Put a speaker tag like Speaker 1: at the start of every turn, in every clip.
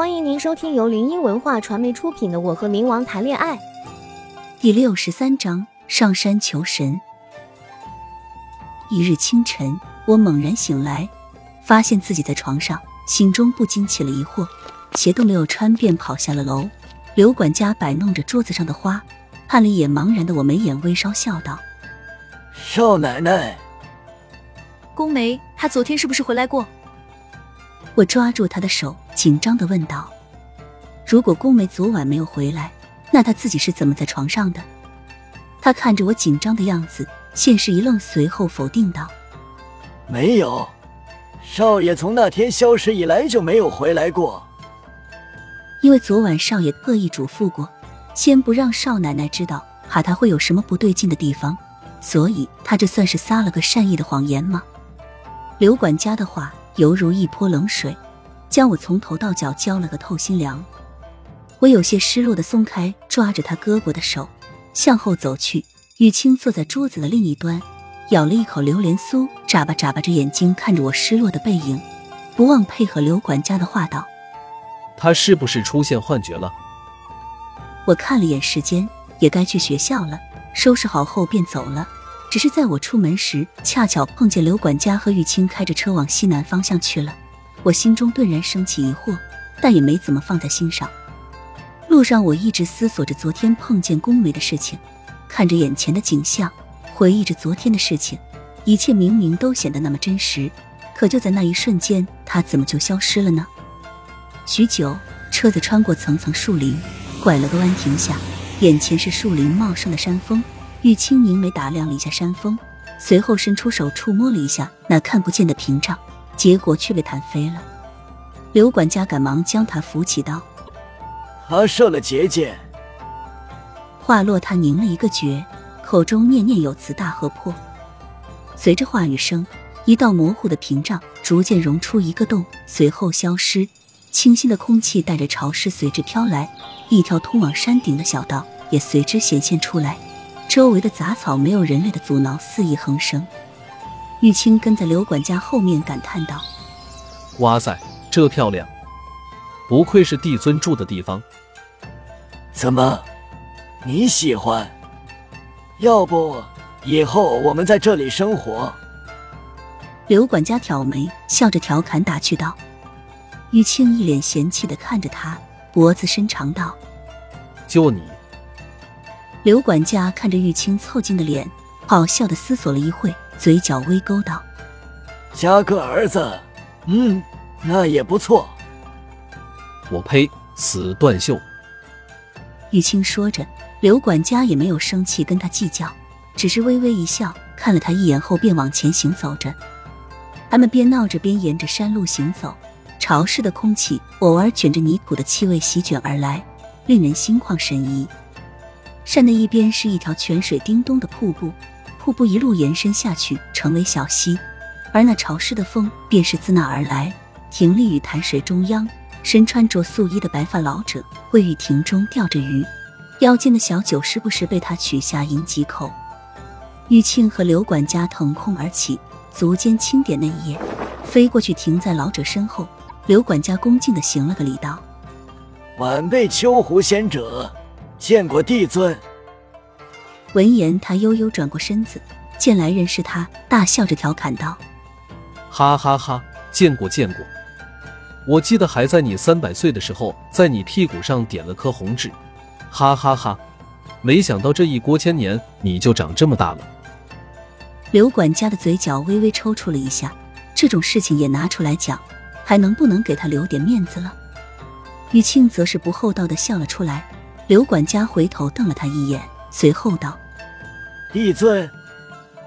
Speaker 1: 欢迎您收听由林音文化传媒出品的《我和冥王谈恋爱》
Speaker 2: 第六十三章：上山求神。一日清晨，我猛然醒来，发现自己在床上，心中不禁起了疑惑。鞋都没有穿，便跑下了楼。刘管家摆弄着桌子上的花，看了一眼茫然的我，眉眼微烧，笑道：“
Speaker 3: 少奶奶，
Speaker 4: 宫梅，她昨天是不是回来过？”
Speaker 2: 我抓住他的手，紧张的问道：“如果宫梅昨晚没有回来，那他自己是怎么在床上的？”他看着我紧张的样子，先是一愣，随后否定道：“
Speaker 3: 没有，少爷从那天消失以来就没有回来过。
Speaker 2: 因为昨晚少爷特意嘱咐过，先不让少奶奶知道，怕她会有什么不对劲的地方，所以他这算是撒了个善意的谎言吗？”刘管家的话。犹如一泼冷水，将我从头到脚浇了个透心凉。我有些失落的松开抓着他胳膊的手，向后走去。雨清坐在桌子的另一端，咬了一口榴莲酥，眨巴眨巴着眼睛看着我失落的背影，不忘配合刘管家的话道：“
Speaker 5: 他是不是出现幻觉了？”
Speaker 2: 我看了眼时间，也该去学校了，收拾好后便走了。只是在我出门时，恰巧碰见刘管家和玉清开着车往西南方向去了，我心中顿然升起疑惑，但也没怎么放在心上。路上我一直思索着昨天碰见宫梅的事情，看着眼前的景象，回忆着昨天的事情，一切明明都显得那么真实，可就在那一瞬间，他怎么就消失了呢？许久，车子穿过层层树林，拐了个弯停下，眼前是树林茂盛的山峰。玉清凝眉打量了一下山峰，随后伸出手触摸了一下那看不见的屏障，结果却被弹飞了。刘管家赶忙将他扶起，道：“
Speaker 3: 他射了结界。”
Speaker 2: 话落，他凝了一个诀，口中念念有词：“大河破。”随着话语声，一道模糊的屏障逐渐融出一个洞，随后消失。清新的空气带着潮湿随之飘来，一条通往山顶的小道也随之显现出来。周围的杂草没有人类的阻挠，肆意横生。玉清跟在刘管家后面感叹道：“
Speaker 5: 哇塞，这漂亮！不愧是帝尊住的地方。
Speaker 3: 怎么，你喜欢？要不以后我们在这里生活？”
Speaker 2: 刘管家挑眉，笑着调侃打趣道。玉清一脸嫌弃的看着他，脖子伸长道：“
Speaker 5: 就你。”
Speaker 2: 刘管家看着玉清凑近的脸，好笑的思索了一会，嘴角微勾道：“
Speaker 3: 加个儿子，嗯，那也不错。”
Speaker 5: 我呸！死断袖！
Speaker 2: 玉清说着，刘管家也没有生气跟他计较，只是微微一笑，看了他一眼后便往前行走着。他们边闹着边沿着山路行走，潮湿的空气偶尔卷着泥土的气味席卷而来，令人心旷神怡。山的一边是一条泉水叮咚的瀑布，瀑布一路延伸下去，成为小溪，而那潮湿的风便是自那而来，停立于潭水中央。身穿着素衣的白发老者位于亭中钓着鱼，腰间的小酒时不时被他取下饮几口。玉庆和刘管家腾空而起，足尖轻点那一夜，飞过去停在老者身后。刘管家恭敬的行了个礼，道：“
Speaker 3: 晚辈秋湖仙者。”见过帝尊。
Speaker 2: 闻言，他悠悠转过身子，见来人是他，大笑着调侃道：“
Speaker 5: 哈哈哈，见过见过。我记得还在你三百岁的时候，在你屁股上点了颗红痣。哈哈哈，没想到这一过千年，你就长这么大了。”
Speaker 2: 刘管家的嘴角微微抽搐了一下，这种事情也拿出来讲，还能不能给他留点面子了？玉庆则是不厚道的笑了出来。刘管家回头瞪了他一眼，随后道：“
Speaker 3: 帝尊，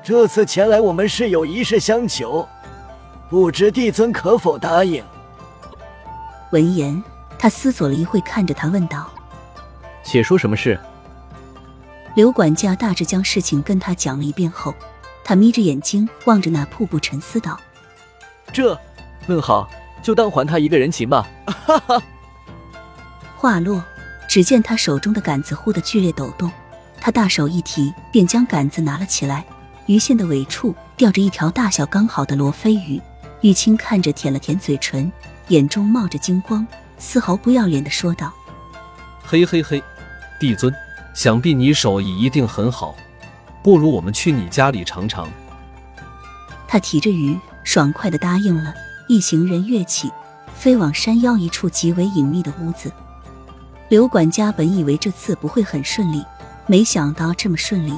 Speaker 3: 这次前来我们是有一事相求，不知帝尊可否答应？”
Speaker 2: 闻言，他思索了一会，看着他问道：“
Speaker 6: 且说什么事？”
Speaker 2: 刘管家大致将事情跟他讲了一遍后，他眯着眼睛望着那瀑布，沉思道：“
Speaker 6: 这，问好，就当还他一个人情吧。”哈哈。
Speaker 2: 话落。只见他手中的杆子忽的剧烈抖动，他大手一提，便将杆子拿了起来。鱼线的尾处吊着一条大小刚好的罗非鱼。玉清看着，舔了舔嘴唇，眼中冒着金光，丝毫不要脸的说道：“
Speaker 5: 嘿嘿嘿，帝尊，想必你手艺一定很好，不如我们去你家里尝尝。”
Speaker 2: 他提着鱼，爽快的答应了。一行人跃起，飞往山腰一处极为隐秘的屋子。刘管家本以为这次不会很顺利，没想到这么顺利。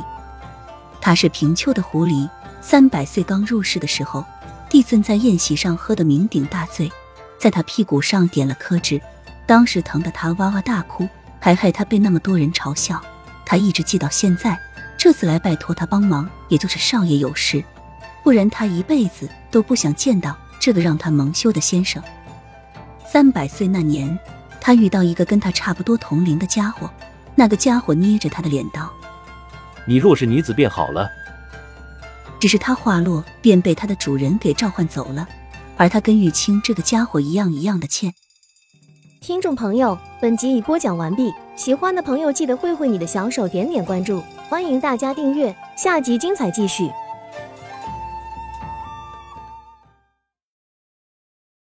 Speaker 2: 他是平丘的狐狸，三百岁刚入世的时候，帝尊在宴席上喝得酩酊大醉，在他屁股上点了颗痣，当时疼得他哇哇大哭，还害他被那么多人嘲笑。他一直记到现在。这次来拜托他帮忙，也就是少爷有事，不然他一辈子都不想见到这个让他蒙羞的先生。三百岁那年，他遇到一个跟他差不多同龄的家伙，那个家伙捏着他的脸道。
Speaker 7: 你若是女子便好了。
Speaker 2: 只是他话落，便被他的主人给召唤走了。而他跟玉清这个家伙一样一样的欠。
Speaker 1: 听众朋友，本集已播讲完毕，喜欢的朋友记得挥挥你的小手，点点关注，欢迎大家订阅，下集精彩继续。